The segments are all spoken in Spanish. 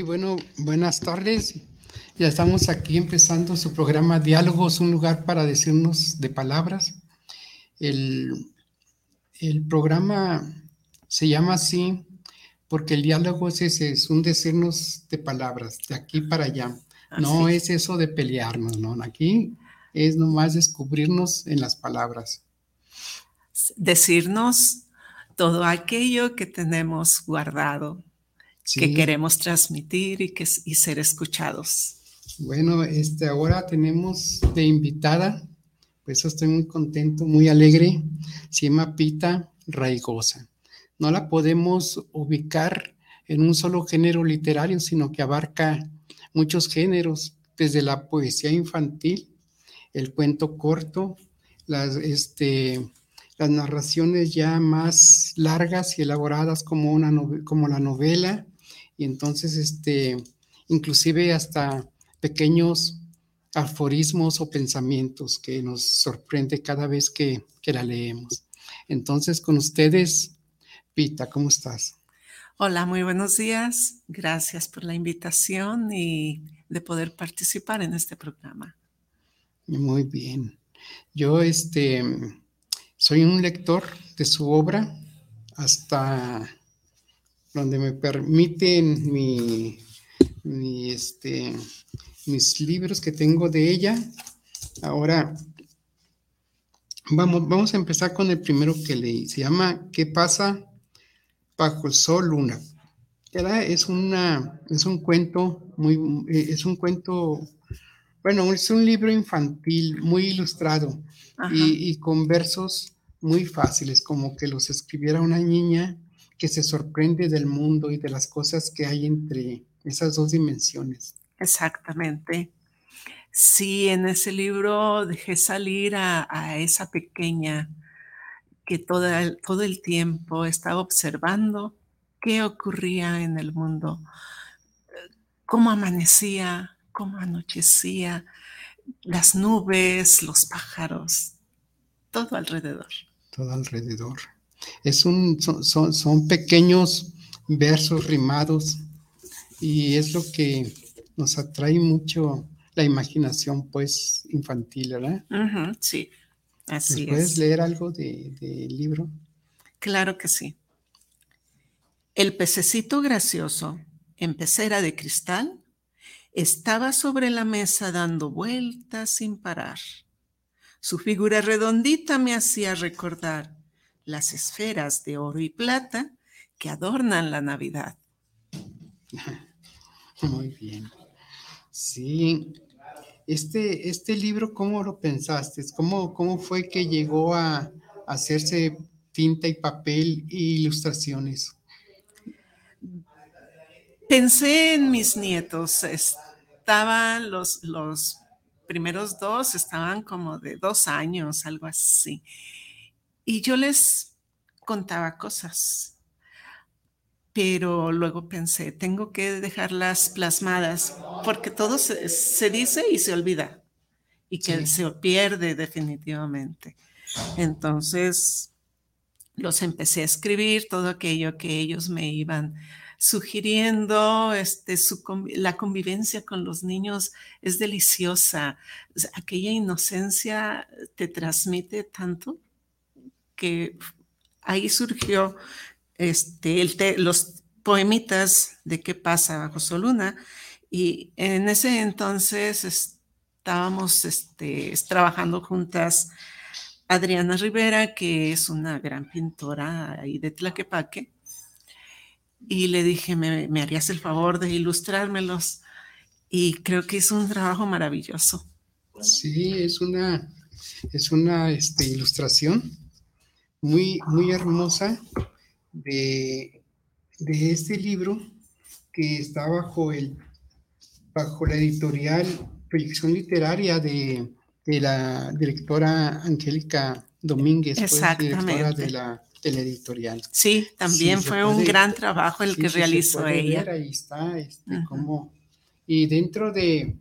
Sí, bueno, buenas tardes. Ya estamos aquí empezando su programa Diálogos, un lugar para decirnos de palabras. El, el programa se llama así porque el diálogo es ese, es un decirnos de palabras, de aquí para allá. No es eso de pelearnos, ¿no? Aquí es nomás descubrirnos en las palabras. Decirnos todo aquello que tenemos guardado, que queremos transmitir y, que, y ser escuchados. Bueno, este, ahora tenemos de invitada, pues estoy muy contento, muy alegre, se llama Pita Raigosa. No la podemos ubicar en un solo género literario, sino que abarca muchos géneros, desde la poesía infantil, el cuento corto, las, este, las narraciones ya más largas y elaboradas como, una como la novela, y entonces, este, inclusive hasta pequeños aforismos o pensamientos que nos sorprende cada vez que, que la leemos. Entonces, con ustedes, Pita, ¿cómo estás? Hola, muy buenos días. Gracias por la invitación y de poder participar en este programa. Muy bien. Yo este, soy un lector de su obra hasta donde me permiten mi, este, mis libros que tengo de ella. Ahora, vamos, vamos a empezar con el primero que leí. Se llama ¿Qué pasa bajo el sol luna? Es, una, es un cuento muy, es un cuento, bueno, es un libro infantil muy ilustrado y, y con versos muy fáciles, como que los escribiera una niña que se sorprende del mundo y de las cosas que hay entre esas dos dimensiones. Exactamente. Sí, en ese libro dejé salir a, esa pequeña que todo el tiempo estaba observando qué ocurría en el mundo, cómo amanecía, cómo anochecía, las nubes, los pájaros, todo alrededor. Todo alrededor. Es un, son, son, pequeños versos rimados y es lo que nos atrae mucho la imaginación, pues, infantil, ¿verdad? sí, así ¿Puedes leer algo del de libro? Claro que sí. El pececito gracioso, en pecera de cristal, estaba sobre la mesa dando vueltas sin parar. Su figura redondita me hacía recordar las esferas de oro y plata que adornan la Navidad. Muy bien. Sí. Este, este libro, ¿cómo lo pensaste? ¿Cómo, cómo fue que llegó a, hacerse tinta y papel e ilustraciones? Pensé en mis nietos. Estaban los, los primeros dos, estaban como de dos años, algo así. Y yo les contaba cosas, pero luego pensé, tengo que dejarlas plasmadas, porque todo se, dice y se olvida, y que se pierde definitivamente. Entonces, los empecé a escribir, todo aquello que ellos me iban sugiriendo, este, la convivencia con los niños es deliciosa. Aquella inocencia te transmite tanto que ahí surgió este, los poemitas de qué pasa bajo su luna. Y en ese entonces estábamos este, trabajando juntas Adriana Rivera, que es una gran pintora ahí de Tlaquepaque, y le dije, ¿me, me harías el favor de ilustrármelos? Y creo que es un trabajo maravilloso. Sí, es una, es una este, ilustración muy, muy hermosa de, de este libro que está bajo, el, bajo la editorial Proyección Literaria de, de la directora Angélica Domínguez, pues, directora de la, de la editorial. Sí, también fue un gran trabajo el que realizó ella. ahí está, este, como, y dentro de,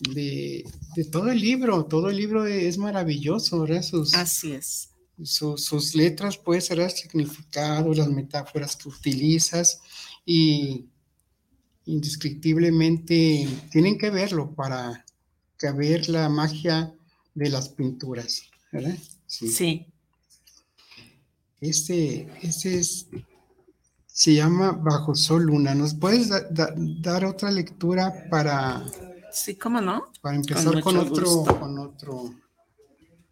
de, todo el libro, todo el libro es maravilloso, ¿verdad? Sus, Así es. Sus letras, pues, el significado, las metáforas que utilizas y indescriptiblemente tienen que verlo para ver la magia de las pinturas, ¿verdad? Sí. Este, este es, se llama Bajo Sol Luna. ¿Nos puedes dar otra lectura para... Sí, ¿cómo no? Para empezar con, otro, con otro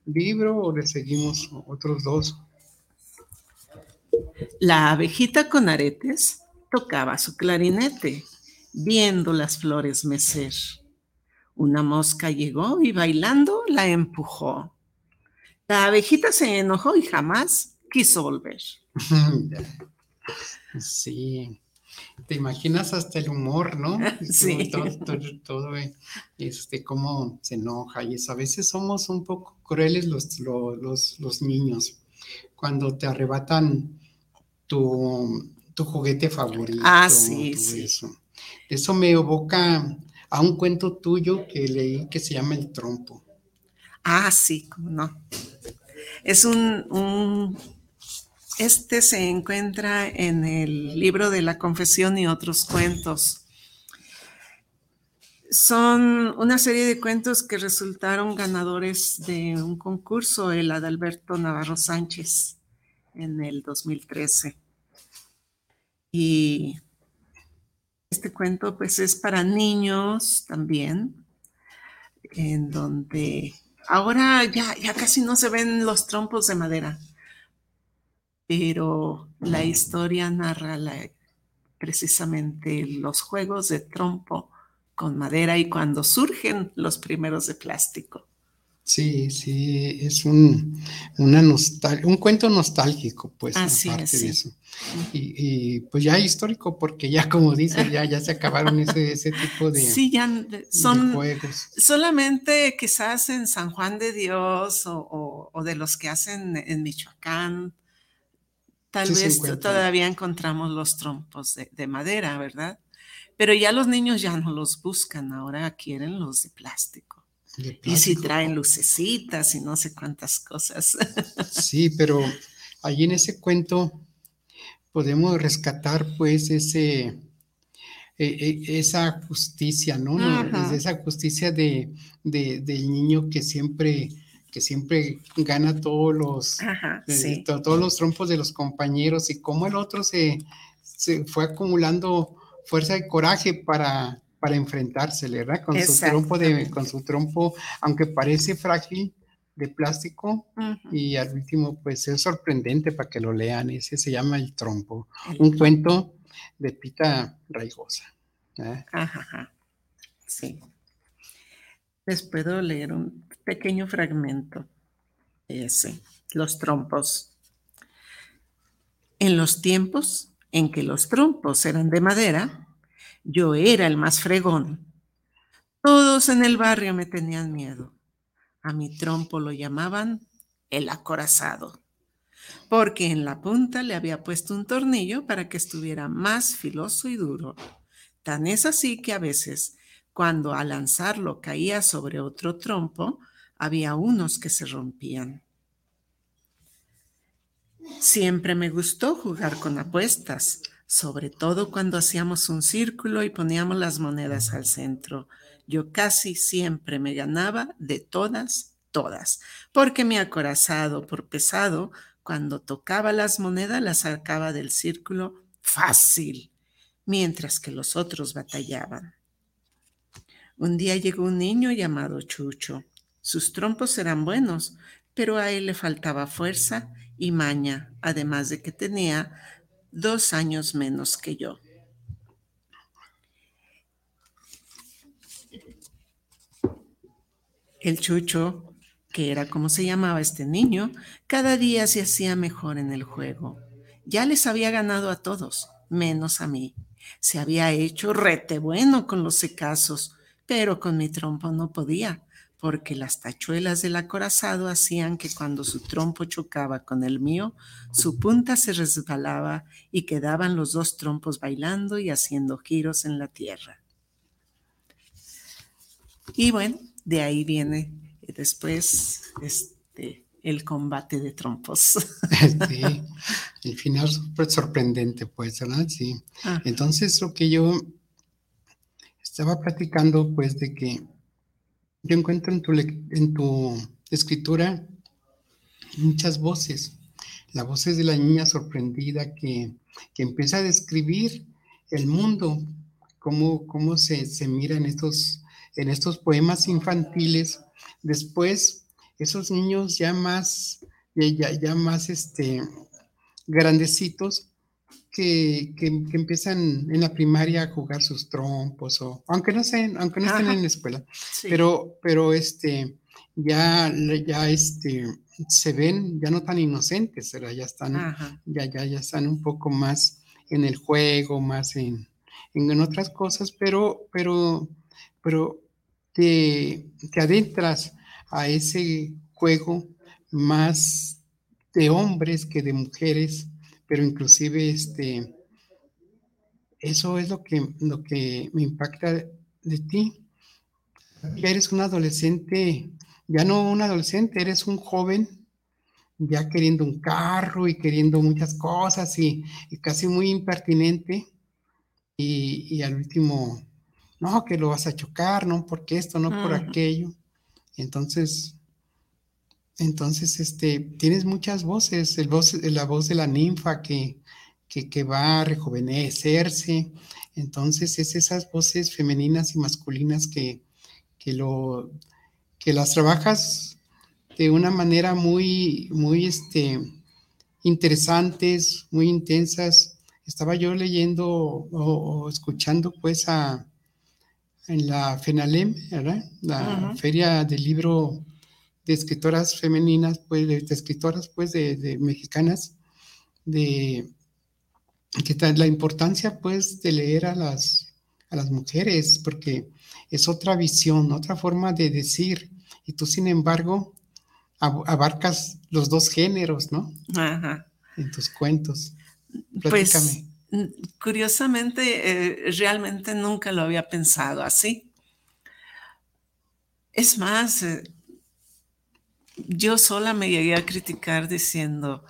libro o le seguimos otros dos. La abejita con aretes tocaba su clarinete, viendo las flores mecer. Una mosca llegó y bailando la empujó. La abejita se enojó y jamás quiso volver. Sí, te imaginas hasta el humor, ¿no? Sí. Todo, este, cómo se enoja y eso. A veces somos un poco crueles los, los, los niños cuando te arrebatan tu, tu juguete favorito. Ah, sí, sí. Eso. eso me evoca a un cuento tuyo que leí que se llama El Trompo. Ah, sí, cómo no. Es un, este se encuentra en el libro de la confesión y otros cuentos. Son una serie de cuentos que resultaron ganadores de un concurso, el Adalberto Navarro Sánchez, en el 2013. Y este cuento pues es para niños también, en donde ahora ya, ya casi no se ven los trompos de madera, pero la historia narra precisamente los juegos de trompo con madera y cuando surgen los primeros de plástico. Sí, sí, es un, una un cuento nostálgico, pues, Así aparte de eso. Y, pues ya histórico, porque ya, como dices, ya, ya se acabaron ese, ese tipo de, sí, ya son juegos. Solamente quizás en San Juan de Dios o, de los que hacen en Michoacán, tal vez todavía encontramos los trompos de, de madera, ¿verdad? Pero ya los niños ya no los buscan, ahora quieren los de plástico. Y si traen lucecitas y no sé cuántas cosas. Sí, pero allí en ese cuento podemos rescatar pues ese, e, e, esa justicia, ¿no? Esa justicia de, del niño que siempre que siempre gana todos los, eh, todos los trompos de los compañeros y cómo el otro se, se fue acumulando fuerza y coraje para, para enfrentársele, ¿verdad? Con su trompo de, con su trompo, aunque parece frágil de plástico, y al último, pues es sorprendente para que lo lean. Ese se llama El Trompo, un cuento de Pita Raigosa. Ajá, sí. Les puedo leer un pequeño fragmento. Ese, los trompos. En los tiempos en que los trompos eran de madera, yo era el más fregón. Todos en el barrio me tenían miedo. A mi trompo lo llamaban el acorazado, porque en la punta le había puesto un tornillo para que estuviera más filoso y duro. Tan es así que a veces, cuando al lanzarlo caía sobre otro trompo, había unos que se rompían. Siempre me gustó jugar con apuestas, sobre todo cuando hacíamos un círculo y poníamos las monedas al centro. Yo casi siempre me ganaba de todas, todas, porque mi acorazado por pesado cuando tocaba las monedas las sacaba del círculo fácil, mientras que los otros batallaban. Un día llegó un niño llamado Chucho. Sus trompos eran buenos, pero a él le faltaba fuerza y maña, además de que tenía dos años menos que yo. El Chucho, que era como se llamaba este niño, cada día se hacía mejor en el juego. Ya les había ganado a todos, menos a mí. Se había hecho rete bueno con los secazos, pero con mi trompo no podía, porque las tachuelas del acorazado hacían que cuando su trompo chocaba con el mío, su punta se resbalaba y quedaban los dos trompos bailando y haciendo giros en la tierra. Y bueno, de ahí viene después este, el combate de trompos. Sí, el final súper sorprendente, pues, ¿verdad? Sí. Entonces, lo que yo estaba platicando, pues, de que yo encuentro en tu, en tu escritura muchas voces. La voz es de la niña sorprendida que, que empieza a describir el mundo, cómo, cómo se, se mira en estos en estos poemas infantiles, después esos niños ya más, ya, ya más este, grandecitos, que, empiezan en la primaria a jugar sus trompos, o aunque no, sean, aunque no estén en la escuela, pero, pero este, ya, ya este, se ven ya no tan inocentes, ya están, ya, ya, ya están un poco más en el juego, más en, en otras cosas, pero, pero, pero te, adentras a ese juego más de hombres que de mujeres, pero inclusive este, eso es lo que, lo que me impacta de ti. Ya eres un adolescente, ya no un adolescente, eres un joven ya queriendo un carro y queriendo muchas cosas y, casi muy impertinente y, y, al último no, que lo vas a chocar, no porque esto, no por aquello. Entonces, entonces, este, tienes muchas voces, el voz, la voz de la ninfa que, que, va a rejuvenecerse. Entonces, es esas voces femeninas y masculinas que, que, lo, que las trabajas de una manera muy, muy este, interesantes, muy intensas. Estaba yo leyendo o escuchando pues a, en la FENALEM, ¿verdad? La Feria del Libro de Escritoras Femeninas, pues, de, escritoras, pues, de, mexicanas, de que la importancia, pues, de leer a las, a las mujeres, porque es otra visión, otra forma de decir, y tú, sin embargo, abarcas los dos géneros, ¿no? Ajá. En tus cuentos. Pues, Platícame. Pues, Curiosamente, eh, realmente nunca lo había pensado así. Es más, eh, yo sola me llegué a criticar diciendo,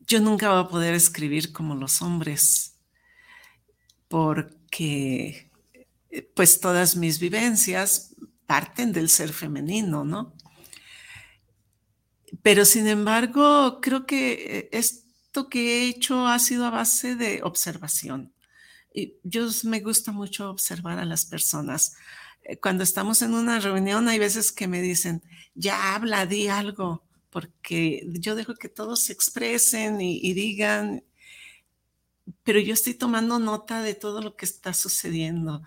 yo nunca voy a poder escribir como los hombres, porque eh, pues todas mis vivencias parten del ser femenino, ¿no? Pero sin embargo, creo que es que he hecho ha sido a base de observación. Y yo me gusta mucho observar a las personas. Eh, cuando estamos en una reunión hay veces que me dicen, ya habla, di algo, porque yo dejo que todos se expresen y, digan, pero yo estoy tomando nota de todo lo que está sucediendo.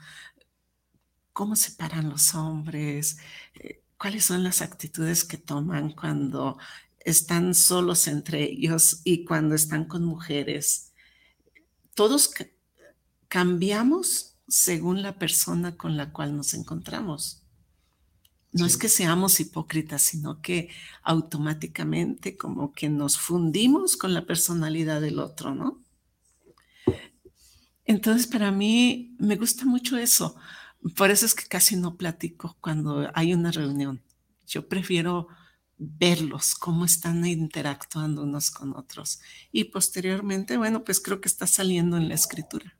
¿Cómo se paran los hombres? Eh, ¿Cuáles son las actitudes que toman cuando están solos entre ellos y cuando están con mujeres. Todos cambiamos según la persona con la cual nos encontramos. No es que seamos hipócritas, sino que automáticamente como que nos fundimos con la personalidad del otro, ¿no? Entonces, para mí me gusta mucho eso. Por eso es que casi no platico cuando hay una reunión. Yo prefiero verlos, cómo están interactuando unos con otros. Y posteriormente, bueno, pues creo que está saliendo en la escritura.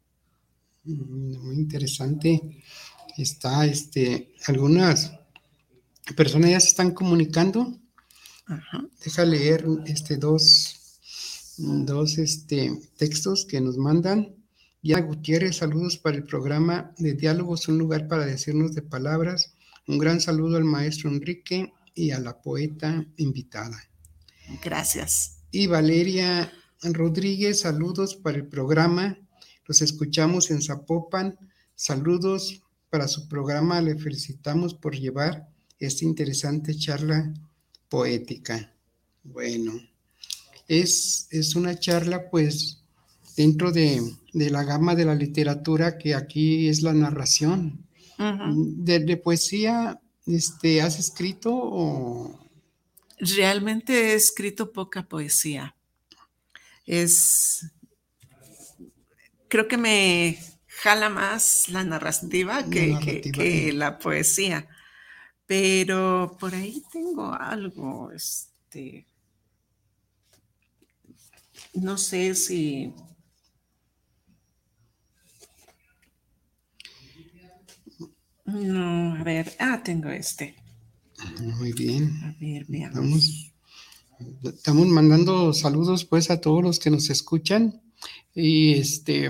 Muy interesante. Está, este, algunas personas ya se están comunicando. Deja leer este, dos, dos este, textos que nos mandan. Ya Gutiérrez, saludos para el programa de Diálogos, un lugar para decirnos de palabras. Un gran saludo al maestro Enrique y a la poeta invitada. Gracias. Y Valeria Rodríguez, saludos para el programa. Los escuchamos en Zapopan. Saludos para su programa. Le felicitamos por llevar esta interesante charla poética. Bueno, es, es una charla pues dentro de, la gama de la literatura que aquí es la narración. de, poesía, este, ¿has escrito o...? Realmente he escrito poca poesía. Es, creo que me jala más la narrativa, que, la poesía. Pero por ahí tengo algo, este, no sé si... No, a ver, ah, tengo este. Muy bien. A ver, veamos. Estamos, mandando saludos pues a todos los que nos escuchan y este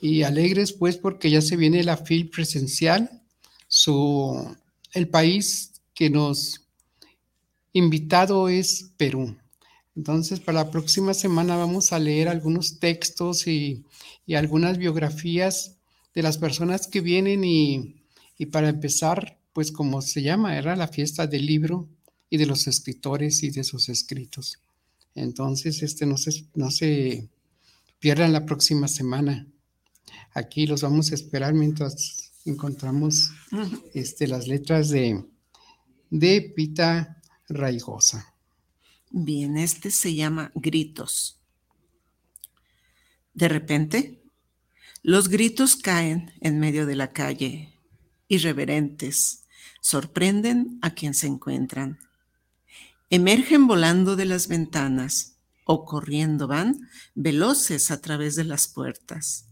y alegres pues porque ya se viene la FIL presencial, su el país que nos invitado es Perú. Entonces, para la próxima semana vamos a leer algunos textos y, algunas biografías de las personas que vienen y, para empezar, pues como se llama, era la fiesta del libro y de los escritores y de sus escritos. Entonces, este no se, no se pierdan la próxima semana. Aquí los vamos a esperar mientras encontramos este, las letras de, de Pita Raigosa. Bien, este se llama Gritos. De repente, los gritos caen en medio de la calle, irreverentes, sorprenden a quien se encuentran. Emergen volando de las ventanas o corriendo van veloces a través de las puertas.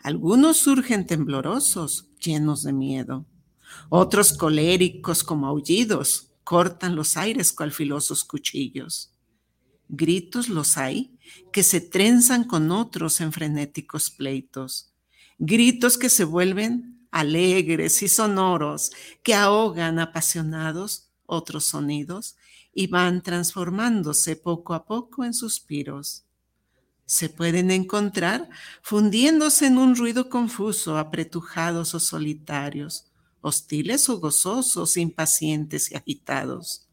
Algunos surgen temblorosos, llenos de miedo. Otros coléricos como aullidos, cortan los aires cual filosos cuchillos. Gritos los hay que se trenzan con otros en frenéticos pleitos. Gritos que se vuelven alegres y sonoros, que ahogan apasionados otros sonidos y van transformándose poco a poco en suspiros se pueden encontrar fundiéndose en un ruido confuso, apretujados o solitarios, hostiles o gozosos, impacientes y agitados.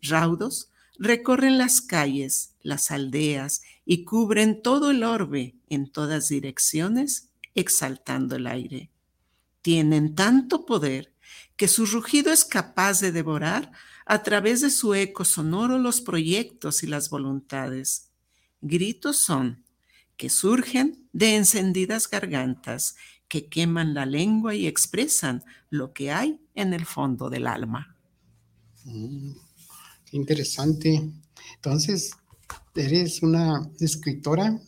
Raudos recorren las calles, las aldeas y cubren todo el orbe en todas direcciones, exaltando el aire. Tienen tanto poder que su rugido es capaz de devorar a través de su eco sonoro los proyectos y las voluntades Gritos son que surgen de encendidas gargantas que queman la lengua y expresan lo que hay en el fondo del alma. Mm, qué interesante. Entonces, eres una escritora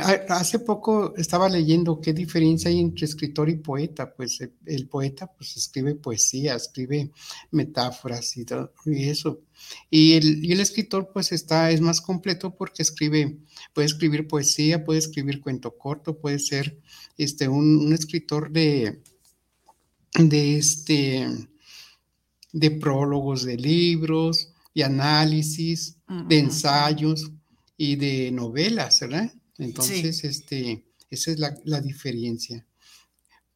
Hace poco estaba leyendo qué diferencia hay entre escritor y poeta. Pues el, poeta pues escribe poesía, escribe metáforas y, todo, y eso. Y el, y el, escritor pues está, es más completo porque escribe, puede escribir poesía, puede escribir cuento corto, puede ser este, un, escritor de, de, este, de prólogos de libros, de análisis, de ensayos y de novelas, ¿verdad? Entonces, este, esa es la, diferencia.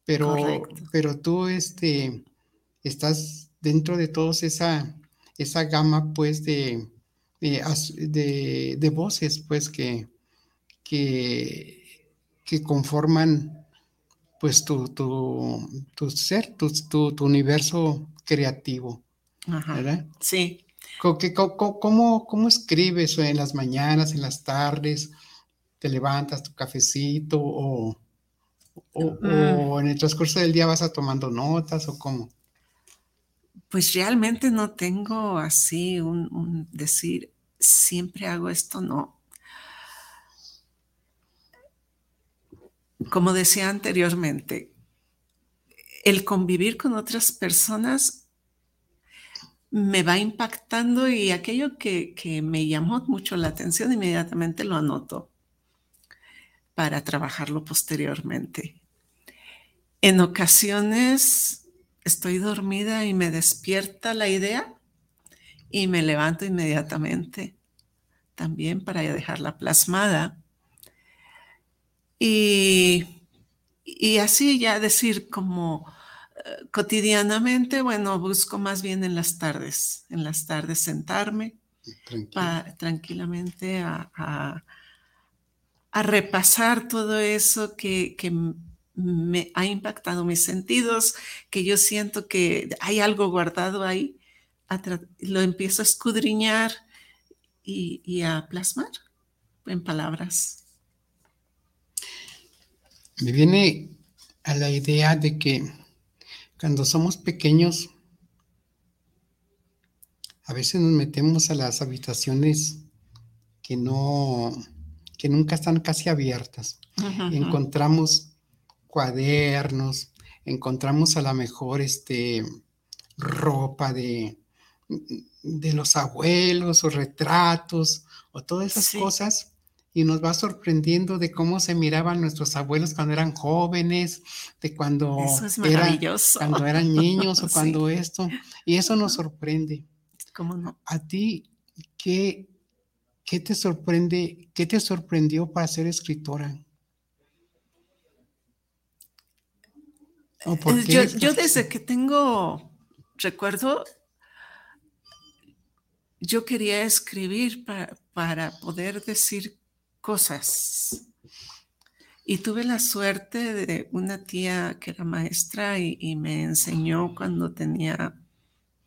Pero, pero tú este, estás dentro de todos esa, esa gama, pues, de, de, voces, pues, que, que, que conforman, pues, tu, tu, ser, tu, tu, universo creativo. ¿Verdad? Sí. ¿Cómo, cómo, cómo escribes en las mañanas, en las tardes? Te levantas tu cafecito o, o, en el transcurso del día vas a tomando notas o cómo? Pues realmente no tengo así un, decir, siempre hago esto, no. Como decía anteriormente, el convivir con otras personas me va impactando y aquello que, que me llamó mucho la atención inmediatamente lo anoto para trabajarlo posteriormente. En ocasiones estoy dormida y me despierta la idea y me levanto inmediatamente también para dejarla plasmada. Y, y así ya decir como eh, cotidianamente, bueno, busco más bien en las tardes, en las tardes sentarme tranquilamente a a repasar todo eso que, me ha impactado mis sentidos, que yo siento que hay algo guardado ahí, lo empiezo a escudriñar y, a plasmar en palabras. Me viene a la idea de que cuando somos pequeños, a veces nos metemos a las habitaciones que no, que nunca están casi abiertas. Encontramos cuadernos, encontramos a lo mejor este, ropa de, de los abuelos o retratos o todas esas cosas y nos va sorprendiendo de cómo se miraban nuestros abuelos cuando eran jóvenes, de cuando, eran, cuando eran niños o cuando esto, y eso nos sorprende. ¿Cómo no? A ti, ¿qué, ¿Qué te sorprende? ¿Qué te sorprendió para ser escritora? yo, yo, desde que tengo recuerdo, yo quería escribir para, poder decir cosas. Y tuve la suerte de una tía que era maestra y, y me enseñó cuando tenía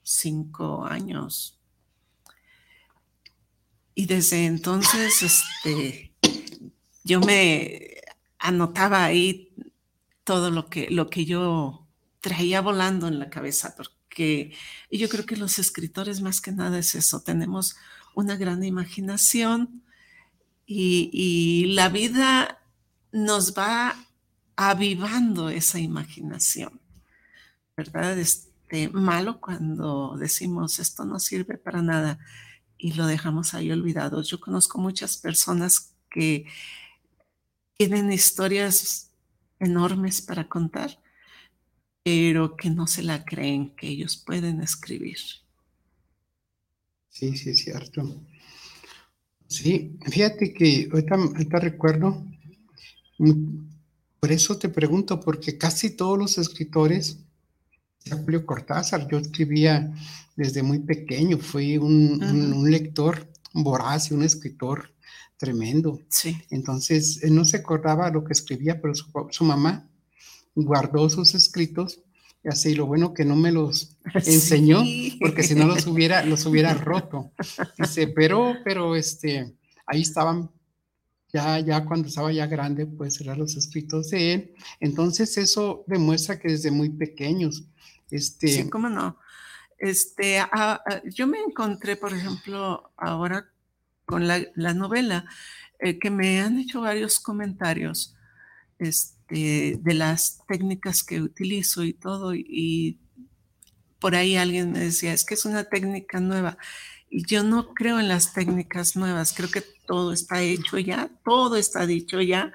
cinco años, y desde entonces, este, yo me anotaba ahí todo lo que, lo que yo traía volando en la cabeza, porque yo creo que los escritores más que nada es eso, tenemos una gran imaginación y, la vida nos va avivando esa imaginación, ¿verdad? Este, malo cuando decimos esto no sirve para nada y lo dejamos ahí olvidado. Yo conozco muchas personas que tienen historias enormes para contar, pero que no se la creen que ellos pueden escribir. Sí, sí, es cierto. Sí, fíjate que ahorita, recuerdo, por eso te pregunto, porque casi todos los escritores, Julio Cortázar, yo escribía desde muy pequeño, fui un, lector voraz y un escritor tremendo. Sí. Entonces, él no se acordaba lo que escribía, pero su, mamá guardó sus escritos y así lo bueno que no me los enseñó, porque si no los hubiera, los hubiera roto. Dice, pero, pero este, ahí estaban, ya, ya cuando estaba ya grande, pues eran los escritos de él. Entonces eso demuestra que desde muy pequeños, este... Sí, cómo no. Este, ah, ah, yo me encontré, por ejemplo, ahora con la, novela, eh, que me han hecho varios comentarios este, de las técnicas que utilizo y todo, y por ahí alguien me decía, es que es una técnica nueva. Yo no creo en las técnicas nuevas, creo que todo está hecho ya, todo está dicho ya,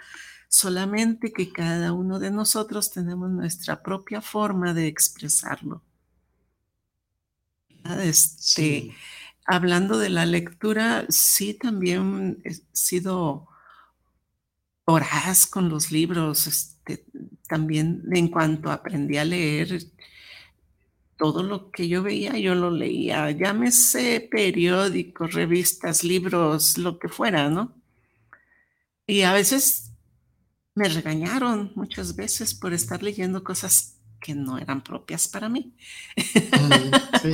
solamente que cada uno de nosotros tenemos nuestra propia forma de expresarlo. Este, Hablando de la lectura, sí también he sido voraz con los libros. Este, también en cuanto aprendí a leer, todo lo que yo veía, yo lo leía. Llámese periódicos, revistas, libros, lo que fuera, ¿no? Y a veces me regañaron muchas veces por estar leyendo cosas que no eran propias para mí.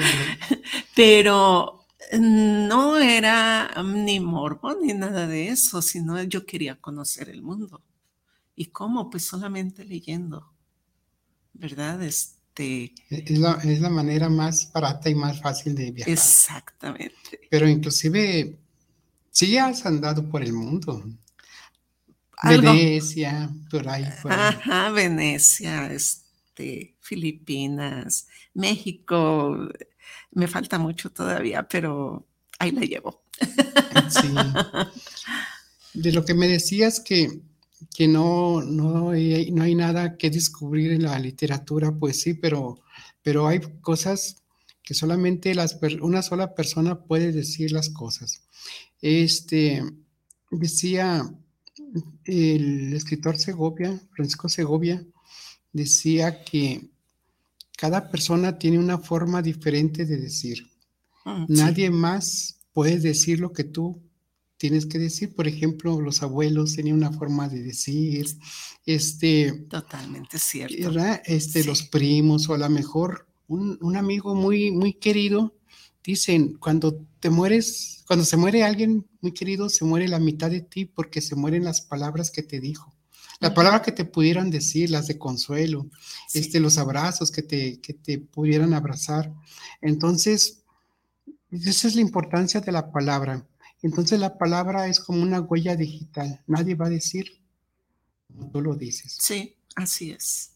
Pero no era ni morbo ni nada de eso, sino yo quería conocer el mundo. ¿Y cómo? Pues solamente leyendo, ¿verdad? Este, es, la, es la manera más barata y más fácil de viajar. Exactamente. Pero inclusive, sí has andado por el mundo. Venecia, por ahí. Ajá, Venecia, este, Filipinas, México, Me falta mucho todavía, pero ahí la llevo. Sí. De lo que me decías que, que no, no, hay, no hay nada que descubrir en la literatura, pues sí, pero, pero hay cosas que solamente las, una sola persona puede decir las cosas. Este, decía el escritor Segovia, Francisco Segovia, decía que cada persona tiene una forma diferente de decir. Mm, Nadie más puede decir lo que tú tienes que decir. Por ejemplo, los abuelos tenían una forma de decir, este... Totalmente cierto. Este, los primos o a lo mejor un, un, amigo muy, muy querido, dicen, cuando te mueres, cuando se muere alguien muy querido, se muere la mitad de ti porque se mueren las palabras que te dijo. Las palabras que te pudieran decir, las de consuelo, este, los abrazos que te, que te pudieran abrazar. Entonces, esa es la importancia de la palabra. Entonces la palabra es como una huella digital. Nadie va a decir tú lo dices. Sí, así es.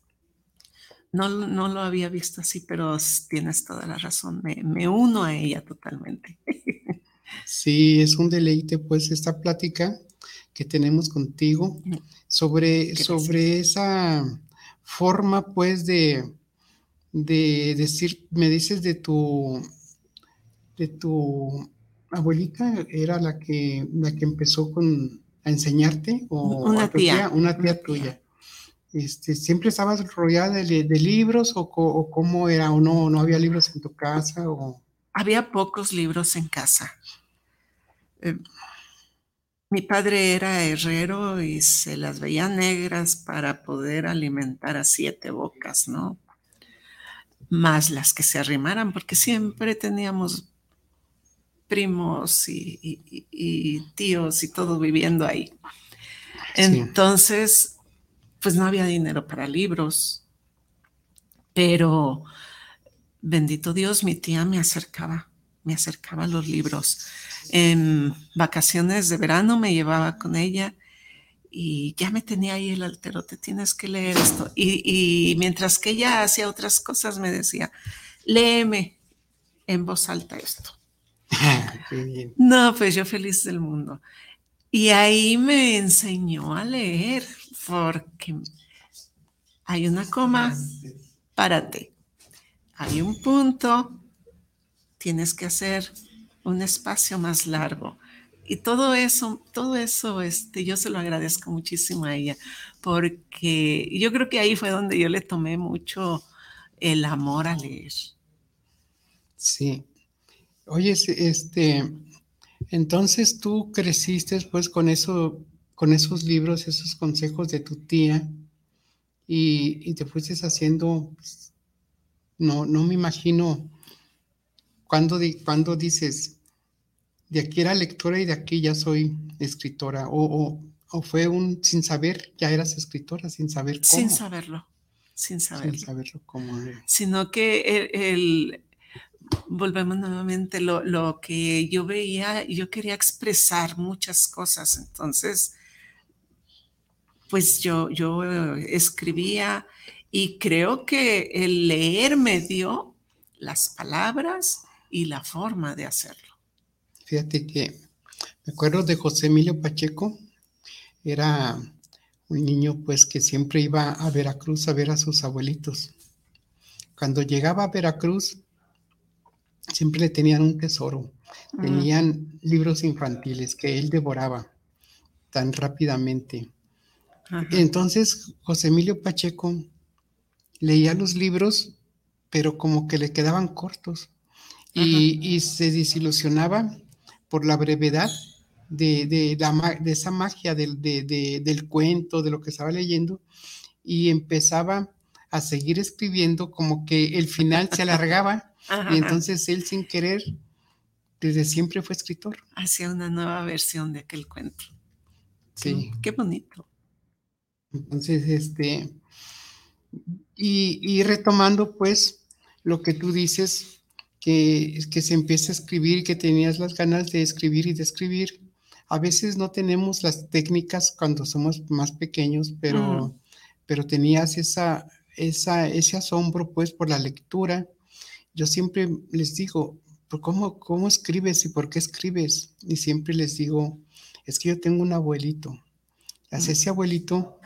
No, no lo había visto así, pero tienes toda la razón. Me, me uno a ella totalmente. Sí, es un deleite pues esta plática que tenemos contigo mm. sobre, sobre esa forma pues de, de decir, me dices de tu, de tu abuelita, era la que, la que empezó con, a enseñarte o una tía, una tía tuya. Este, ¿Siempre estabas rodeada de, libros o, o, cómo era? ¿O no, no había libros en tu casa? O... Había pocos libros en casa. Eh, mi padre era herrero y se las veía negras para poder alimentar a siete bocas, ¿no? Más las que se arrimaran, porque siempre teníamos primos y, tíos y todo viviendo ahí. Entonces, pues no había dinero para libros, pero bendito Dios, mi tía me acercaba, me acercaba a los libros. En vacaciones de verano me llevaba con ella y ya me tenía ahí el altero, te tienes que leer esto. Y, y mientras que ella hacía otras cosas, me decía, léeme en voz alta esto. No, pues yo feliz del mundo. Y ahí me enseñó a leer, porque hay una coma, párate. Hay un punto, tienes que hacer un espacio más largo. Y todo eso, todo eso, este, yo se lo agradezco muchísimo a ella, porque yo creo que ahí fue donde yo le tomé mucho el amor a leer. Sí, Oye, este, entonces tú creciste pues con eso, con esos libros, esos consejos de tu tía y, te fuiste haciendo, pues, no, no me imagino cuando, cuando dices, de aquí era lectora y de aquí ya soy escritora, o, fue un sin saber, ya eras escritora, sin saber cómo. Sin saberlo, sin saberlo. Sin saberlo cómo. Sino que el volvemos nuevamente, lo, lo, que yo veía, yo quería expresar muchas cosas, entonces, pues yo, yo escribía y creo que el leer me dio las palabras y la forma de hacerlo. Fíjate que me acuerdo de José Emilio Pacheco, era un niño pues que siempre iba a Veracruz a ver a sus abuelitos. Cuando llegaba a Veracruz, siempre le tenían un tesoro. Tenían libros infantiles que él devoraba tan rápidamente. Entonces, José Emilio Pacheco leía los libros, pero como que le quedaban cortos. Y, se desilusionaba por la brevedad de, esa magia del, del cuento, de lo que estaba leyendo, y empezaba a seguir escribiendo como que el final se alargaba y entonces él sin querer, desde siempre fue escritor. Hacía una nueva versión de aquel cuento. Sí. Qué bonito. Entonces, este, y, retomando pues lo que tú dices, que, que se empieza a escribir, que tenías las ganas de escribir y de escribir. A veces no tenemos las técnicas cuando somos más pequeños, pero, pero tenías esa, esa, ese asombro pues por la lectura yo siempre les digo, ¿cómo, ¿cómo escribes y por qué escribes? Y siempre les digo, es que yo tengo un abuelito. Así ese abuelito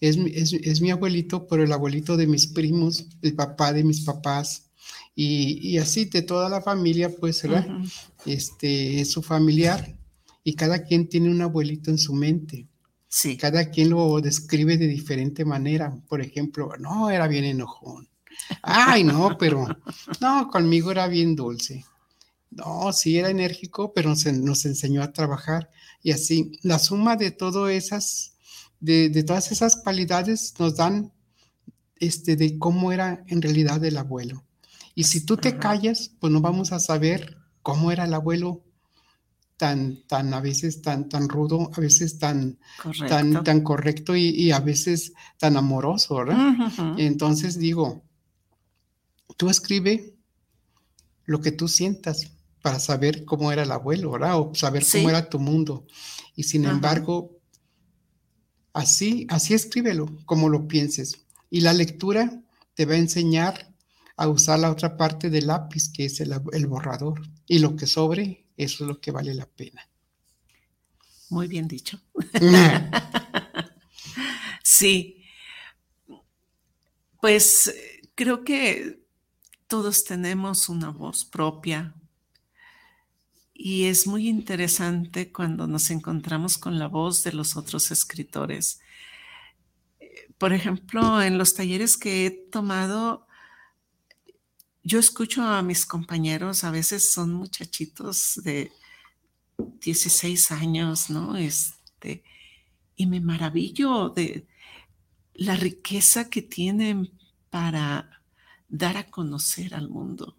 es, es, mi abuelito, pero el abuelito de mis primos, el papá de mis papás, y, así de toda la familia, pues, ¿verdad? Este es su familiar, y cada quien tiene un abuelito en su mente. Sí. Cada quien lo describe de diferente manera. Por ejemplo, no, era bien enojón. Ay, no, pero no, conmigo era bien dulce. No, sí era enérgico, pero nos, nos enseñó a trabajar. Y así, la suma de todas esas, de, de, todas esas cualidades nos dan este, de cómo era en realidad el abuelo. Y si tú te callas, pues no vamos a saber cómo era el abuelo tan, tan a veces tan, tan rudo, a veces tan, correcto. tan, tan correcto y, a veces tan amoroso, ¿verdad? Entonces digo, tú escribe lo que tú sientas para saber cómo era el abuelo, ¿verdad? O saber cómo era tu mundo. Y sin embargo, así, así escríbelo, como lo pienses. Y la lectura te va a enseñar a usar la otra parte del lápiz, que es el, el borrador. Y lo que sobre eso es lo que vale la pena. Muy bien dicho. sí. Pues creo que todos tenemos una voz propia y es muy interesante cuando nos encontramos con la voz de los otros escritores. Por ejemplo, en los talleres que he tomado, yo escucho a mis compañeros, a veces son muchachitos de 16 años, ¿no? Este, y me maravillo de la riqueza que tienen para dar a conocer al mundo.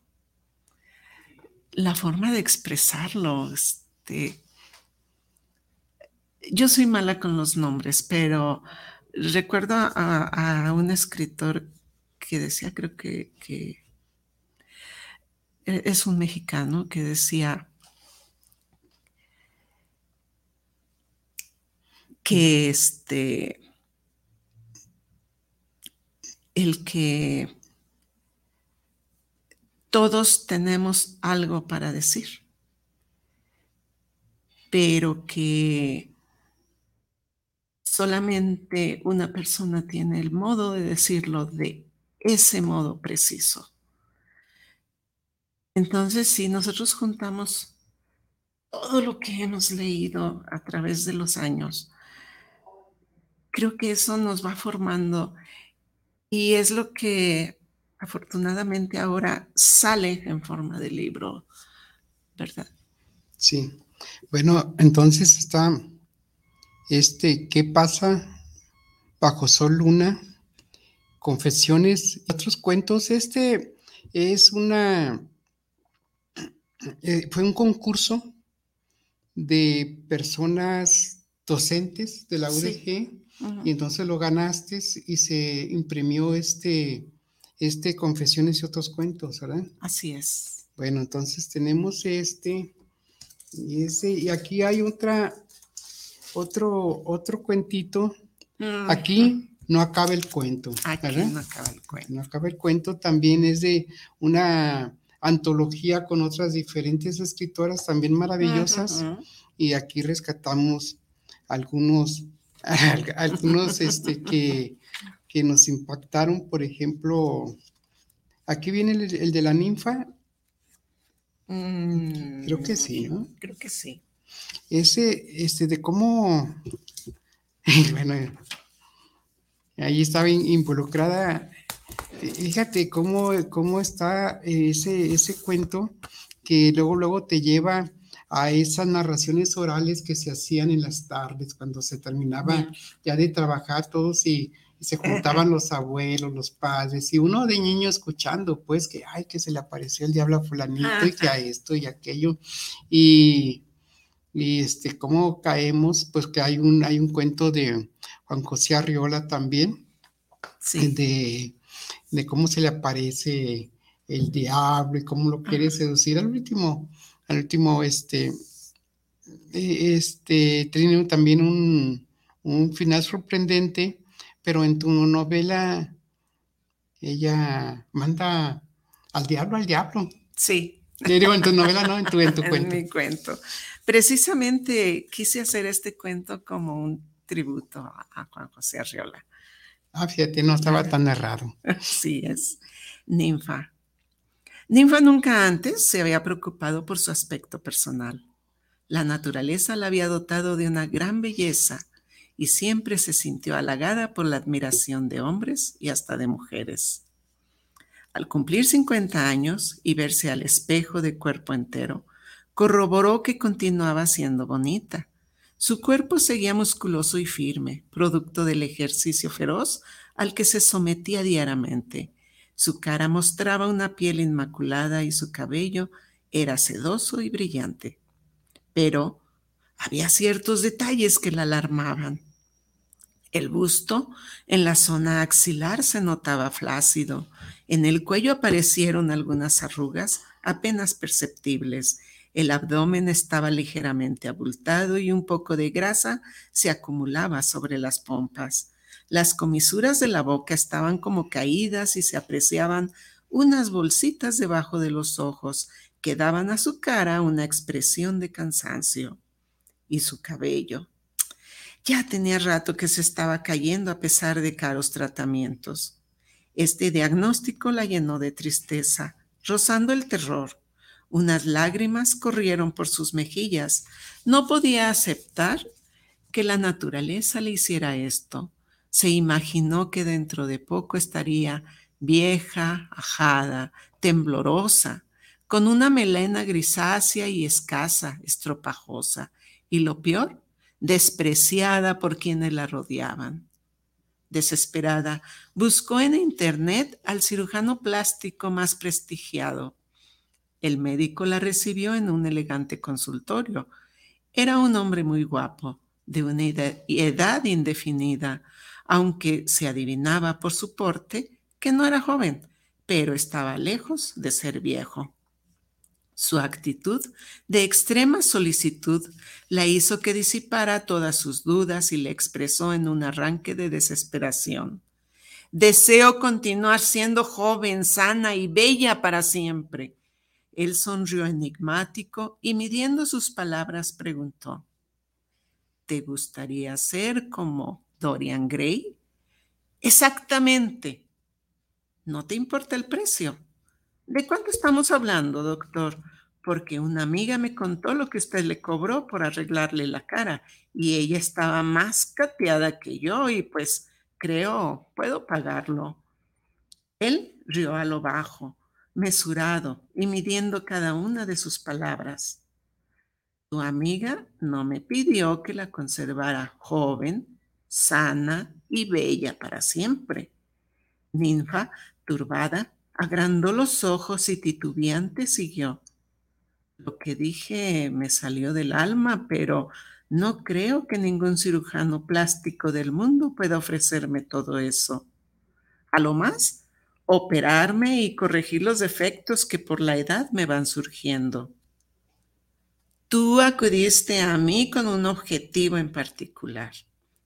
La forma de expresarlo, este, yo soy mala con los nombres, pero recuerdo a, un escritor que decía, creo que e-, es un mexicano que decía que este el que todos tenemos algo para decir, pero que solamente una persona tiene el modo de decirlo de ese modo preciso. Entonces, si nosotros juntamos todo lo que hemos leído a través de los años, creo que eso nos va formando y es lo que afortunadamente ahora sale en forma de libro, ¿verdad? Sí. Bueno, entonces está este, ¿qué pasa bajo sol luna? Confesiones, otros cuentos. Este es una eh, fue un concurso de personas docentes de la UDG y entonces lo ganaste y se imprimió este, este Confesiones y otros cuentos, ¿verdad? Así es. Bueno, entonces tenemos este y ese y aquí hay otra otro otro cuentito. Aquí no acaba el cuento. Aquí no acaba el cuento. No acaba el cuento también es de una antología con otras diferentes escritoras también maravillosas y aquí rescatamos algunos, algunos este, que, que nos impactaron, por ejemplo, aquí viene el, de la ninfa. Mm, creo que sí, ¿no? Creo que sí. Ese, este, de cómo, bueno, ahí estaba involucrada Fíjate cómo, cómo está ese, ese cuento que luego, luego te lleva a esas narraciones orales que se hacían en las tardes cuando se terminaba ya de trabajar todos y, se juntaban los abuelos, los padres y uno de niño escuchando pues que ay que se le apareció el diablo a fulanito y que a esto y aquello y, y este cómo caemos pues que hay un hay un cuento de Juan José Arriola también de de cómo se le aparece el diablo y cómo lo quiere seducir. Al último, al último, este, e, este, tiene también un, un final sorprendente, pero en tu novela ella manda Al diablo, al diablo. Sí. Digo, en tu novela, no, en tu, en tu cuento. en mi cuento. Precisamente quise hacer este cuento como un tributo a Juan José Arriola. Ah, fíjate, no estaba tan errado. Sí, es ninfa. Ninfa nunca antes se había preocupado por su aspecto personal. La naturaleza la había dotado de una gran belleza y siempre se sintió halagada por la admiración de hombres y hasta de mujeres. Al cumplir 50 años y verse al espejo de cuerpo entero, corroboró que continuaba siendo bonita. Su cuerpo seguía musculoso y firme, producto del ejercicio feroz al que se sometía diariamente. Su cara mostraba una piel inmaculada y su cabello era sedoso y brillante. Pero había ciertos detalles que la alarmaban. El busto en la zona axilar se notaba flácido. En el cuello aparecieron algunas arrugas apenas perceptibles. El abdomen estaba ligeramente abultado y un poco de grasa se acumulaba sobre las pompas. Las comisuras de la boca estaban como caídas y se apreciaban unas bolsitas debajo de los ojos que daban a su cara una expresión de cansancio. Y su cabello ya tenía rato que se estaba cayendo a pesar de caros tratamientos. Este diagnóstico la llenó de tristeza, rozando el terror. Unas lágrimas corrieron por sus mejillas. No podía aceptar que la naturaleza le hiciera esto. Se imaginó que dentro de poco estaría vieja, ajada, temblorosa, con una melena grisácea y escasa, estropajosa. Y lo peor, despreciada por quienes la rodeaban. Desesperada, buscó en internet al cirujano plástico más prestigiado. El médico la recibió en un elegante consultorio. Era un hombre muy guapo, de una edad indefinida, aunque se adivinaba por su porte que no era joven, pero estaba lejos de ser viejo. Su actitud de extrema solicitud la hizo que disipara todas sus dudas y le expresó en un arranque de desesperación. Deseo continuar siendo joven, sana y bella para siempre. Él sonrió enigmático y midiendo sus palabras preguntó, ¿Te gustaría ser como Dorian Gray? Exactamente. ¿No te importa el precio? ¿De cuánto estamos hablando, doctor? Porque una amiga me contó lo que usted le cobró por arreglarle la cara y ella estaba más cateada que yo y pues creo puedo pagarlo. Él rió a lo bajo, mesurado y midiendo cada una de sus palabras. Tu amiga no me pidió que la conservara joven, sana y bella para siempre. Ninfa, turbada, Agrandó los ojos y titubeante siguió. Lo que dije me salió del alma, pero no creo que ningún cirujano plástico del mundo pueda ofrecerme todo eso. A lo más, operarme y corregir los defectos que por la edad me van surgiendo. Tú acudiste a mí con un objetivo en particular,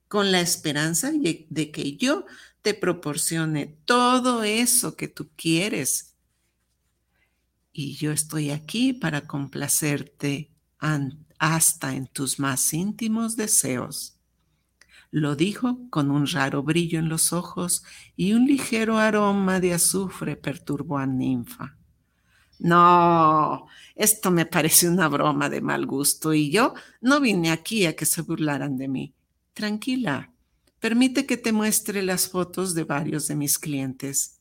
con la esperanza de que yo te proporcione todo eso que tú quieres. Y yo estoy aquí para complacerte hasta en tus más íntimos deseos. Lo dijo con un raro brillo en los ojos y un ligero aroma de azufre perturbó a Ninfa. No, esto me parece una broma de mal gusto y yo no vine aquí a que se burlaran de mí. Tranquila, Permite que te muestre las fotos de varios de mis clientes.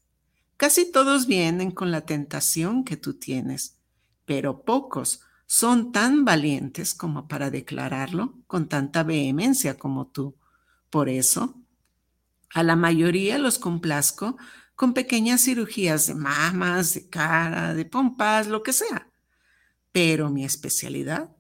Casi todos vienen con la tentación que tú tienes, pero pocos son tan valientes como para declararlo con tanta vehemencia como tú. Por eso, a la mayoría los complazco con pequeñas cirugías de mamas, de cara, de pompas, lo que sea. Pero mi especialidad,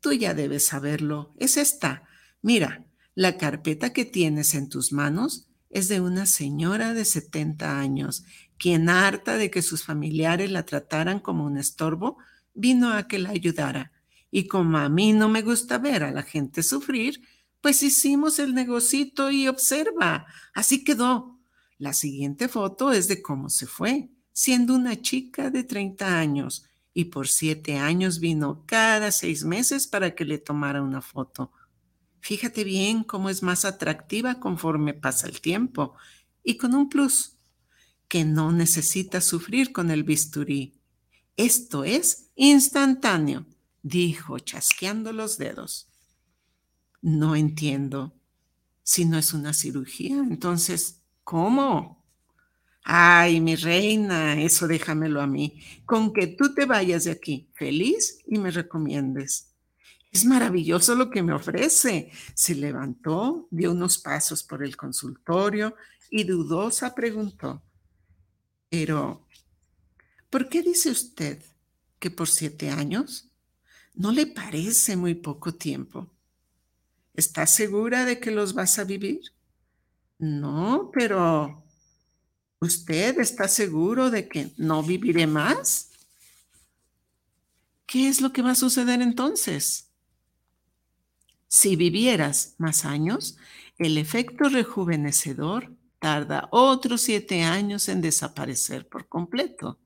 tú ya debes saberlo, es esta. Mira, la carpeta que tienes en tus manos es de una señora de 70 años, quien harta de que sus familiares la trataran como un estorbo, vino a que la ayudara. Y como a mí no me gusta ver a la gente sufrir, pues hicimos el negocito y observa, así quedó. La siguiente foto es de cómo se fue. siendo una chica de 30 años y por siete años vino cada seis meses para que le tomara una foto. Fíjate bien cómo es más atractiva conforme pasa el tiempo y con un plus, que no necesita sufrir con el bisturí. Esto es instantáneo, dijo chasqueando los dedos. No entiendo. Si no es una cirugía, entonces, ¿cómo? Ay, mi reina, eso déjamelo a mí, con que tú te vayas de aquí feliz y me recomiendes. Es maravilloso lo que me ofrece. Se levantó, dio unos pasos por el consultorio y dudosa preguntó, pero, ¿por qué dice usted que por siete años? ¿No le parece muy poco tiempo? ¿Está segura de que los vas a vivir? No, pero ¿Usted está seguro de que no viviré más? ¿Qué es lo que va a suceder entonces? Si vivieras más años, el efecto rejuvenecedor tarda otros siete años en desaparecer por completo.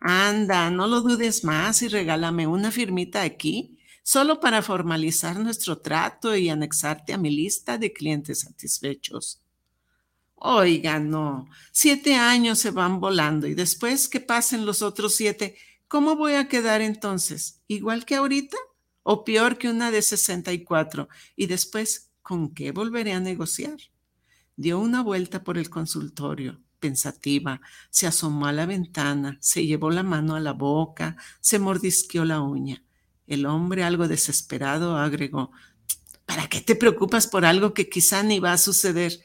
Anda, no lo dudes más y regálame una firmita aquí, solo para formalizar nuestro trato y anexarte a mi lista de clientes satisfechos. Oiga, no, siete años se van volando y después que pasen los otros siete, ¿cómo voy a quedar entonces? ¿Igual que ahorita? ¿O peor que una de 64? Y después, ¿con qué volveré a negociar? Dio una vuelta por el consultorio, pensativa, se asomó a la ventana, se llevó la mano a la boca, se mordisqueó la uña. El hombre, algo desesperado, agregó, ¿para qué te preocupas por algo que quizá ni va a suceder?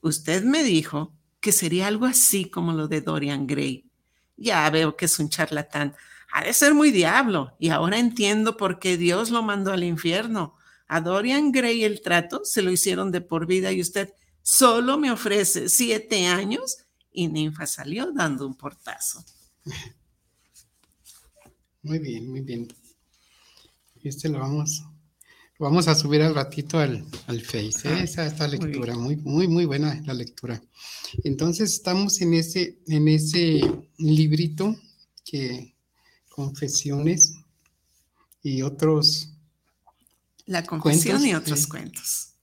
Usted me dijo que sería algo así como lo de Dorian Gray. Ya veo que es un charlatán. Ha de ser muy diablo. Y ahora entiendo por qué Dios lo mandó al infierno. A Dorian Gray el trato se lo hicieron de por vida y usted solo me ofrece siete años y Ninfa salió dando un portazo. Muy bien, muy bien. Este lo vamos Vamos a subir al ratito al, al Face, ¿eh? esa, esta lectura, muy, muy, muy buena la lectura. Entonces estamos en ese, en ese librito que confesiones y otros. La confesión y otros cuentos.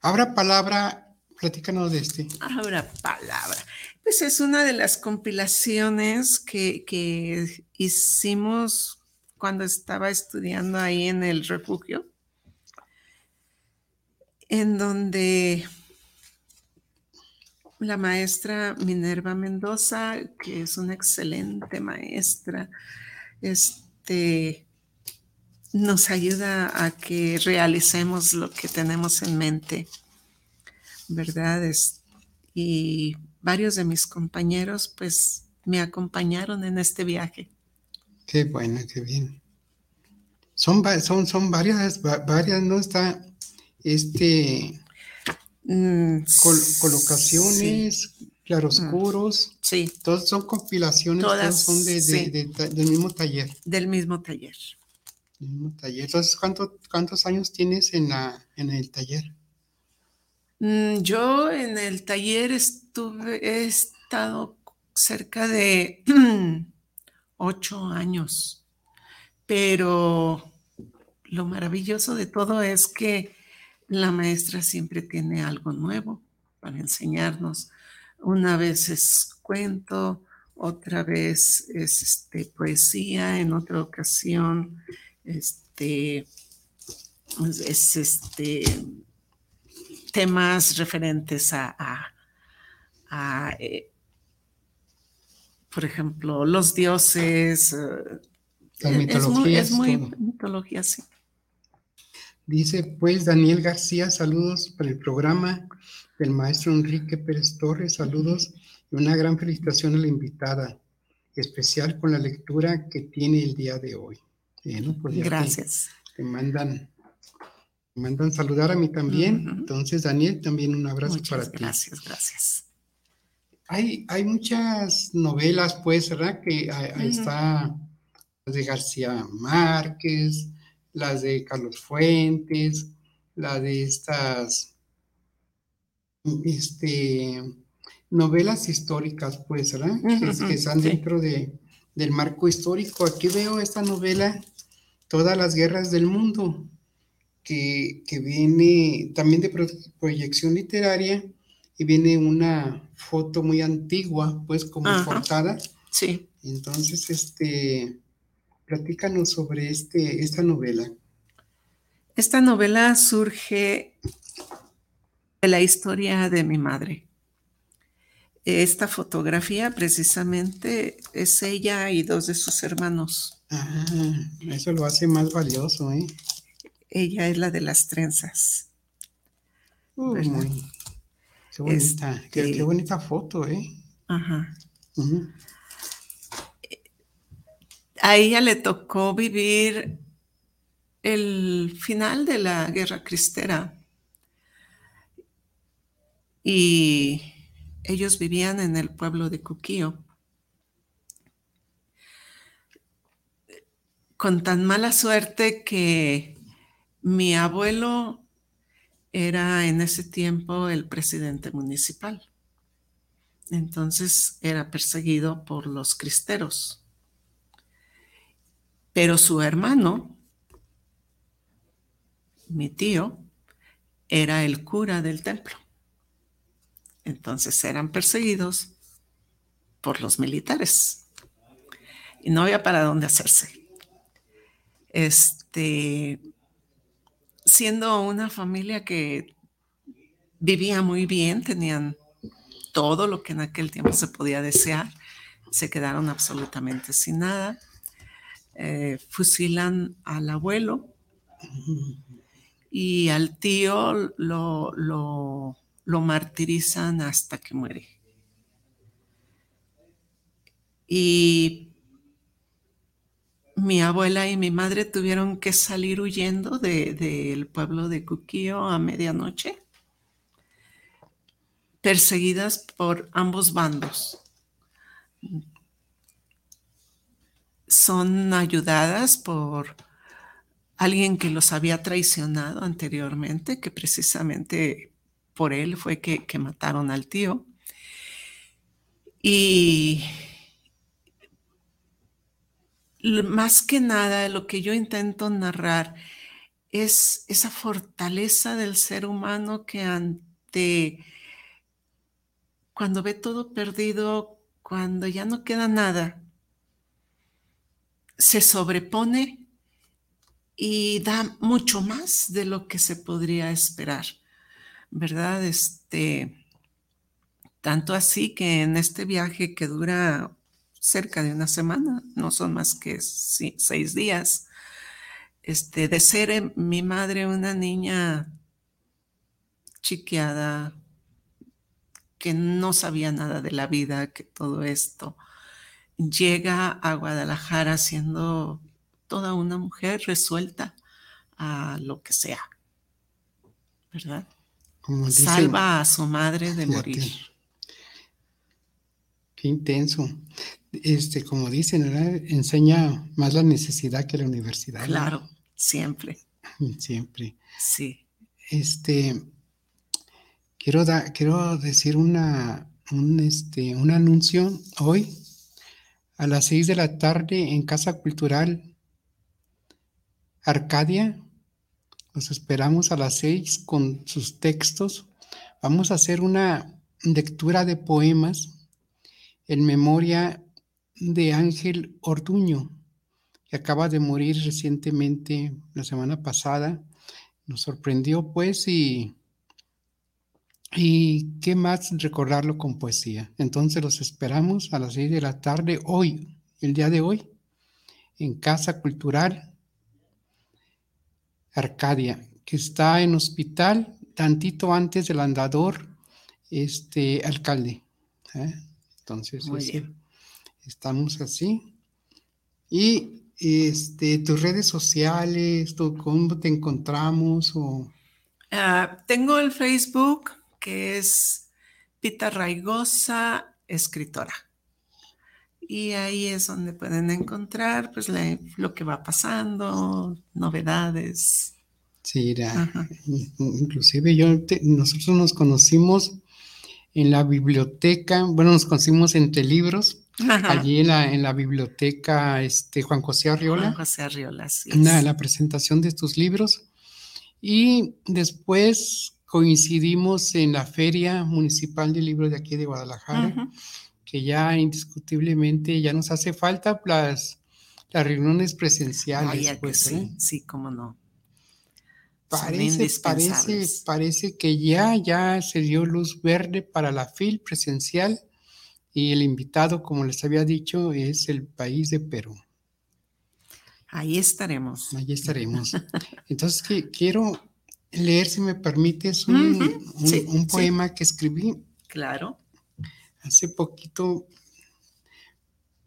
Abra palabra, platícanos de este. Abra palabra. Pues es una de las compilaciones que, que hicimos cuando estaba estudiando ahí en el refugio en donde la maestra Minerva Mendoza, que es una excelente maestra, este, nos ayuda a que realicemos lo que tenemos en mente, ¿verdad? y varios de mis compañeros, pues, me acompañaron en este viaje. Qué bueno, qué bien. Son, son, son varias, varias, ¿no? Está este mm, colocaciones, claroscuros. Mm, sí. Todos son compilaciones, todos son del mismo taller. Del mismo taller. Del mismo taller. Entonces, ¿cuántos años tienes en, la, en el taller? Mm, yo en el taller estuve, he estado cerca de ocho años, pero lo maravilloso de todo es que la maestra siempre tiene algo nuevo para enseñarnos. Una vez es cuento, otra vez es este, poesía, en otra ocasión este, es este, temas referentes a, eh, por ejemplo, los dioses. Eh, es, muy, es muy mitología, sí. Dice pues Daniel García, saludos para el programa del maestro Enrique Pérez Torres, saludos y una gran felicitación a la invitada, especial con la lectura que tiene el día de hoy. Pues Gracias. Te, mandan, mandan saludar a mí también. Entonces, Daniel, también un abrazo para ti. Gracias, gracias. Hay, hay muchas novelas, pues, ¿verdad? Que ahí está de García Márquez, las de Carlos Fuentes, la de estas, este, novelas históricas, pues, ¿verdad? que, que, están dentro de, del marco histórico. Aquí veo esta novela, Todas las guerras del mundo, que, que viene también de proyección literaria y viene una foto muy antigua, pues como portada. Sí. Entonces, este, platícanos sobre este, esta novela. Esta novela surge de la historia de mi madre. Esta fotografía precisamente es ella y dos de sus hermanos. Ah, eso lo hace más valioso, ¿eh? Ella es la de las trenzas. qué bonita, qué, bonita foto, ¿eh? Ajá. A ella le tocó vivir el final de la guerra cristera. Y ellos vivían en el pueblo de Cuquío. Con tan mala suerte que mi abuelo era en ese tiempo el presidente municipal. Entonces era perseguido por los cristeros. Pero su hermano, mi tío, era el cura del templo. Entonces eran perseguidos por los militares y no había para dónde hacerse. Este, siendo una familia que vivía muy bien, tenían todo lo que en aquel tiempo se podía desear, se quedaron absolutamente sin nada. Eh, fusilan al abuelo y al tío lo, lo lo martirizan hasta que muere. Y mi abuela y mi madre tuvieron que salir huyendo del pueblo de Cuquío a medianoche, perseguidas por ambos bandos. Son ayudadas por alguien que los había traicionado anteriormente, que precisamente por él fue que, mataron al tío. Y más que nada lo que yo intento narrar es esa fortaleza del ser humano que ante cuando ve todo perdido, cuando ya no queda nada, se sobrepone y da mucho más de lo que se podría esperar. ¿verdad? Este, tanto así que en este viaje que dura cerca de una semana, no son más que seis días, este, de ser mi madre una niña chiqueada, que no sabía nada de la vida, que todo esto, llega a Guadalajara siendo toda una mujer resuelta a lo que sea, ¿verdad? Salva a su madre de morir. Qué intenso. Este, como dicen, enseña más la necesidad que la universidad. Claro, siempre. Siempre. Sí. Este, quiero, quiero decir una, un, este, un anuncio hoy a las seis de la tarde en Casa Cultural Arcadia, los esperamos a las seis con sus textos. Vamos a hacer una lectura de poemas en memoria de Ángel Orduño, que acaba de morir recientemente la semana pasada. Nos sorprendió pues y, y qué más recordarlo con poesía. Entonces los esperamos a las seis de la tarde hoy, el día de hoy, en Casa Cultural Arcadia, que está en hospital tantito antes del andador, este alcalde. ¿eh? Entonces, este, estamos así. Y este, tus redes sociales, ¿cómo te encontramos? O... Ah, tengo el Facebook, que es Pita Raigosa, escritora. Y ahí es donde pueden encontrar pues, lo que va pasando, novedades. Sí, inclusive yo, nosotros nos conocimos en la biblioteca, bueno, nos conocimos entre libros, allí en la, en la biblioteca este, Juan José Arriola. Juan José Arriola, sí. la, la presentación de tus libros. Y después coincidimos en la Feria Municipal del Libro de aquí de Guadalajara, que ya indiscutiblemente ya nos hace falta las, las reuniones presenciales. pues, sí, ¿eh? sí, cómo no. Parece, parece, parece que ya, ya se dio luz verde para la FIL presencial y el invitado, como les había dicho, es el país de Perú. Ahí estaremos. Ahí estaremos. Entonces, que, quiero leer, si me permites, un, poema que escribí. Claro. Hace poquito.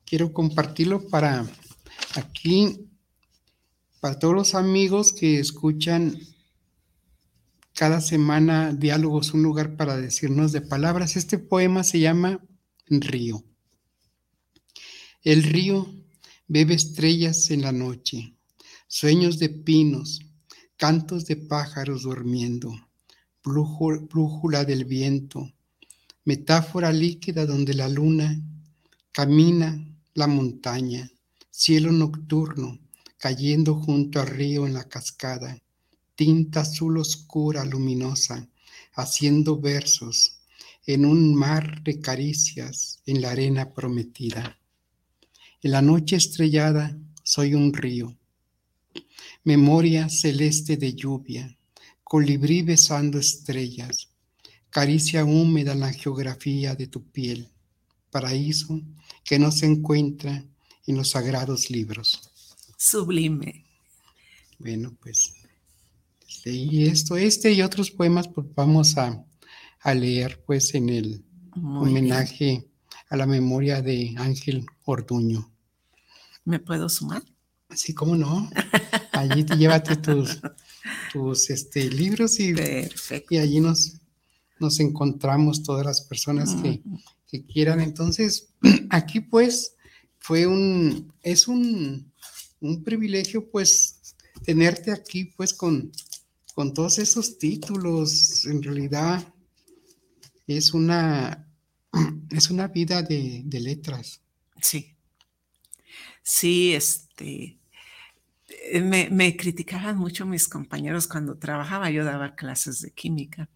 Quiero compartirlo para aquí, para todos los amigos que escuchan cada semana Diálogos, un lugar para decirnos de palabras. Este poema se llama Río. El río bebe estrellas en la noche, sueños de pinos, cantos de pájaros durmiendo, brújula del viento, metáfora líquida donde la luna camina la montaña, cielo nocturno cayendo junto al río en la cascada, tinta azul oscura luminosa, haciendo versos en un mar de caricias en la arena prometida. En la noche estrellada soy un río, memoria celeste de lluvia, colibrí besando estrellas, caricia húmeda la geografía de tu piel, paraíso que no se encuentra en los sagrados libros. Sublime. Bueno, pues leí esto, este y otros poemas, pues vamos a, leer pues en el homenaje a la memoria de Ángel Orduño. ¿Me puedo sumar? Sí, cómo no. Allí te llévate tus, tus este, libros y, y allí nos, nos encontramos todas las personas que, que, quieran. Entonces, aquí pues fue un, es un, un privilegio pues tenerte aquí pues con, con todos esos títulos. En realidad es una, es una vida de, de letras. Sí. Sí, este, eh, me, criticaban mucho mis compañeros cuando trabajaba, yo daba clases de química,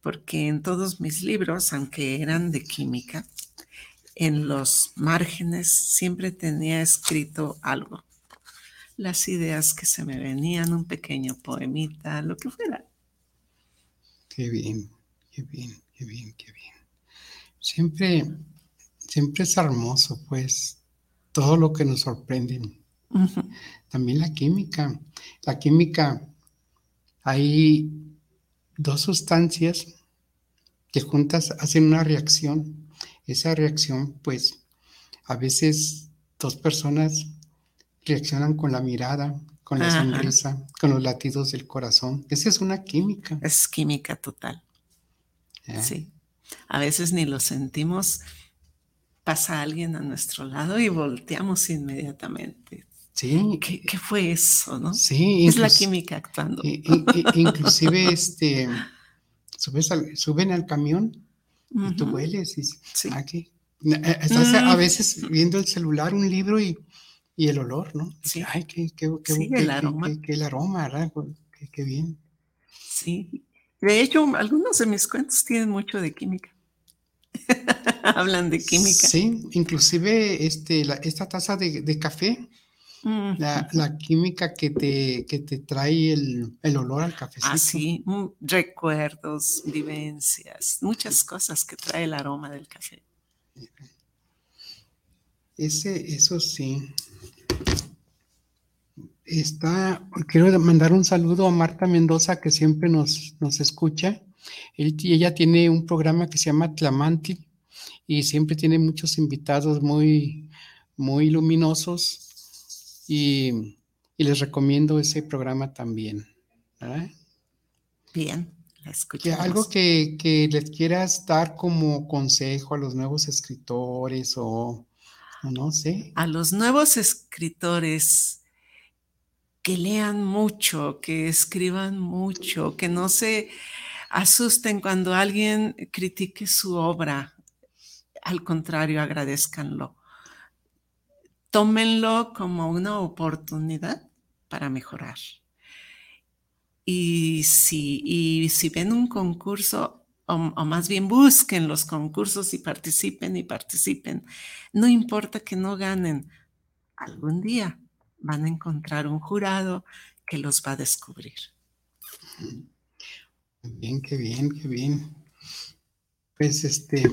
porque en todos mis libros, aunque eran de química, en los márgenes siempre tenía escrito algo. Las ideas que se me venían, un pequeño poemita, lo que fuera. Qué bien, qué bien, qué bien, qué bien. Siempre, siempre es hermoso, pues, todo lo que nos sorprende. También la química. La química, hay dos sustancias que juntas hacen una reacción. Esa reacción, pues, a veces dos personas reaccionan con la mirada, con la sonrisa, con los latidos del corazón. Esa es una química. Es química total. Sí. A veces ni lo sentimos pasa alguien a nuestro lado y volteamos inmediatamente. Sí. ¿Qué, fue eso, no? Sí. Es la química actuando. inclusive, este, subes suben al camión y tú hueles y sí. Ah, eh, estás a mm. veces viendo el celular, un libro y, el olor, ¿no? Sí. Ay, qué, qué, qué, sí, el aroma. Qué, el aroma, ¿verdad? Qué, bien. Sí. De hecho, algunos de mis cuentos tienen mucho de química. Hablan de química. Sí, inclusive este, esta taza de, café, la, química que te, que te trae el, olor al café. Ah, sí, mm, recuerdos, vivencias, muchas cosas que trae el aroma del café. Ese, eso sí. Está, quiero mandar un saludo a Marta Mendoza que siempre nos, nos escucha. ella tiene un programa que se llama Tlamanti y siempre tiene muchos invitados muy, muy luminosos y, les recomiendo ese programa también. Bien, la algo que, que, les quieras dar como consejo a los nuevos escritores o, o no sé. A los nuevos escritores que lean mucho, que escriban mucho, que no se asusten cuando alguien critique su obra. Al contrario, agradezcanlo. Tómenlo como una oportunidad para mejorar. Y si, y si ven un concurso, o, o, más bien busquen los concursos y participen y participen. No importa que no ganen, algún día van a encontrar un jurado que los va a descubrir. Bien, qué bien, qué bien. Pues este,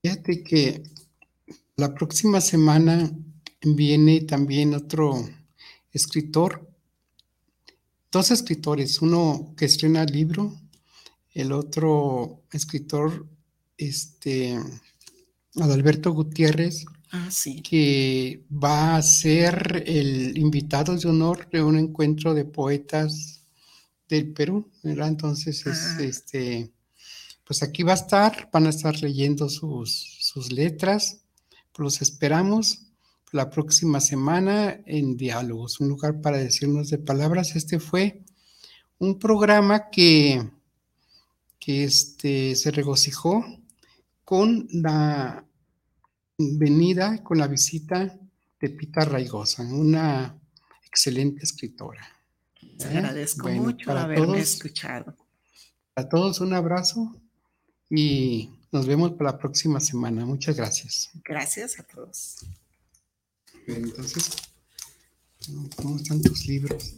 fíjate que la próxima semana viene también otro escritor, dos escritores, uno que estrena libro, el otro escritor, este, Adalberto Gutiérrez, Ah, sí. que va a ser el invitado de honor de un encuentro de poetas del Perú, ¿verdad? Entonces, es, Ah. este, pues aquí va a estar, van a estar leyendo sus, sus letras, los esperamos la próxima semana en Diálogos, un lugar para decirnos de palabras. Este fue un programa que, que este, se regocijó con la venida, con la visita de Pita Raigosa, una excelente escritora. Les agradezco Bueno, mucho haberme todos. escuchado. A todos un abrazo y nos vemos para la próxima semana. Muchas gracias. Gracias a todos. Bien, entonces, ¿cómo están tus libros?